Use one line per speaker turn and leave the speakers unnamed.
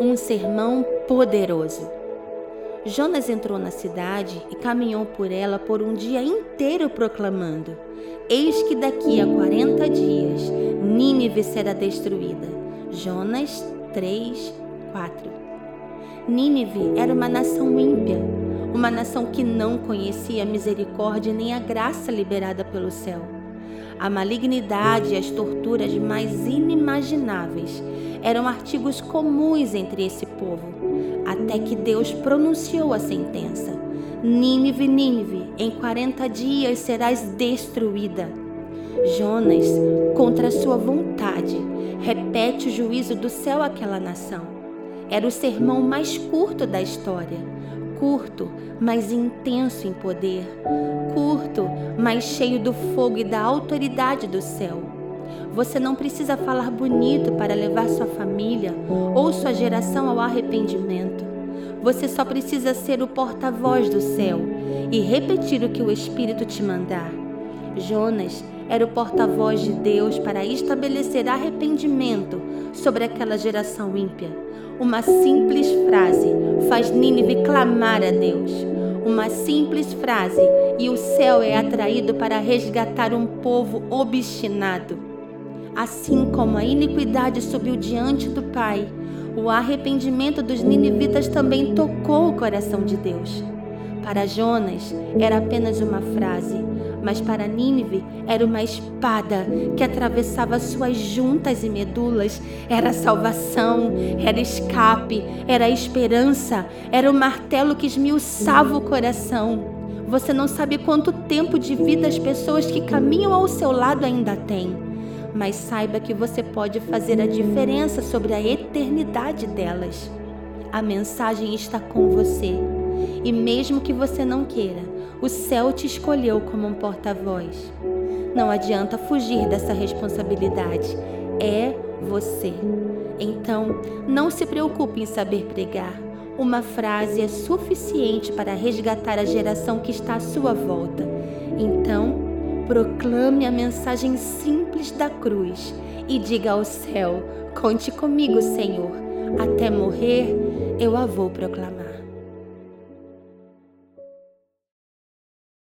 um sermão poderoso. Jonas entrou na cidade e caminhou por ela por um dia inteiro proclamando: Eis que daqui a quarenta dias Nínive será destruída. Jonas 3, 4. Nínive era uma nação ímpia, uma nação que não conhecia a misericórdia nem a graça liberada pelo céu. A malignidade e as torturas mais inimagináveis eram artigos comuns entre esse povo, até que Deus pronunciou a sentença: Nínive, Nínive, em 40 dias serás destruída. Jonas, contra sua vontade, repete o juízo do céu àquela nação. Era o sermão mais curto da história. Curto, mas intenso em poder. Curto, mas cheio do fogo e da autoridade do céu. Você não precisa falar bonito para levar sua família ou sua geração ao arrependimento. Você só precisa ser o porta-voz do céu e repetir o que o Espírito te mandar. Jonas era o porta-voz de Deus para estabelecer arrependimento sobre aquela geração ímpia. Uma simples frase faz Nínive clamar a Deus. Uma simples frase e o céu é atraído para resgatar um povo obstinado. Assim como a iniquidade subiu diante do Pai, o arrependimento dos ninivitas também tocou o coração de Deus. Para Jonas era apenas uma frase, mas para Nínive era uma espada que atravessava suas juntas e medulas. Era salvação, era escape, era esperança, era o martelo que esmiuçava o coração. Você não sabe quanto tempo de vida as pessoas que caminham ao seu lado ainda têm mas saiba que você pode fazer a diferença sobre a eternidade delas. A mensagem está com você. E mesmo que você não queira, o céu te escolheu como um porta-voz. Não adianta fugir dessa responsabilidade. É você. Então, não se preocupe em saber pregar. Uma frase é suficiente para resgatar a geração que está à sua volta. Então, proclame a mensagem simples da cruz e diga ao céu: Conte comigo, Senhor. Até morrer, eu a vou proclamar.